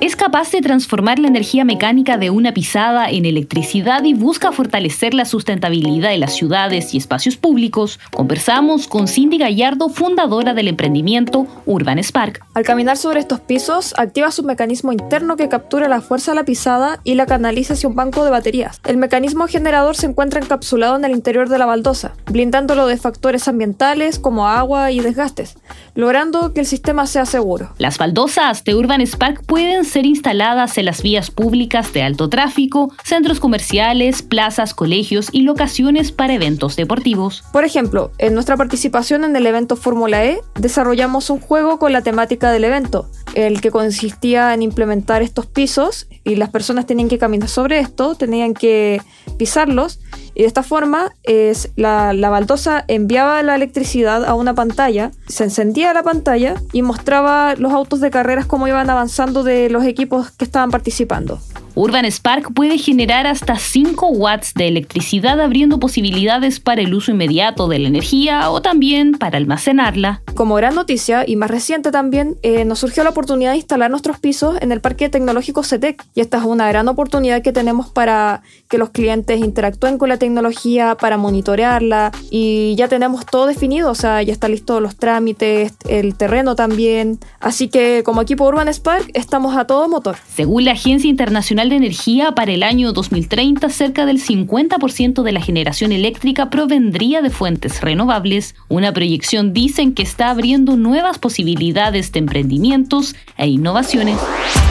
es capaz de transformar la energía mecánica de una pisada en electricidad y busca fortalecer la sustentabilidad de las ciudades y espacios públicos, conversamos con Cindy Gallardo, fundadora del emprendimiento Urban Spark. Al caminar sobre estos pisos, activa su mecanismo interno que captura la fuerza de la pisada y la canaliza hacia un banco de baterías. El mecanismo generador se encuentra encapsulado en el interior de la baldosa, blindándolo de factores ambientales como agua y desgastes, logrando que el sistema sea seguro. Las baldosas de Urban Spark pueden ser instaladas en las vías públicas de alto tráfico, centros comerciales, plazas, colegios y locaciones para eventos deportivos. Por ejemplo, en nuestra participación en el evento Fórmula E, desarrollamos un juego con la temática del evento, el que consistía en implementar estos pisos y las personas tenían que caminar sobre esto, tenían que pisarlos y de esta forma es la, la, baldosa enviaba la electricidad a una pantalla, se encendía la pantalla y mostraba los autos de carreras cómo iban avanzando de los equipos que estaban participando. Urban Spark puede generar hasta 5 watts de electricidad abriendo posibilidades para el uso inmediato de la energía o también para almacenarla. Como gran noticia y más reciente también, eh, nos surgió la oportunidad de instalar nuestros pisos en el Parque Tecnológico CETEC y esta es una gran oportunidad que tenemos para que los clientes interactúen con la tecnología, para monitorearla y ya tenemos todo definido, o sea, ya está listo los trámites, el terreno también, así que como equipo Urban Spark estamos a todo motor. Según la Agencia Internacional de Energía, para el año 2030 cerca del 50% de la generación eléctrica provendría de fuentes renovables. Una proyección dicen que está abriendo nuevas posibilidades de emprendimientos e innovaciones.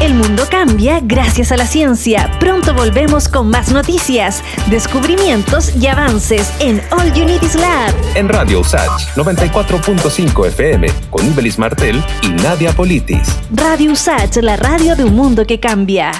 El mundo cambia gracias a la ciencia. Pronto volvemos con más noticias, descubrimientos y avances en All Unities Lab. En Radio USACH 94.5 FM con Ibelis Martel y Nadia Politis. Radio USACH, la radio de un mundo que cambia.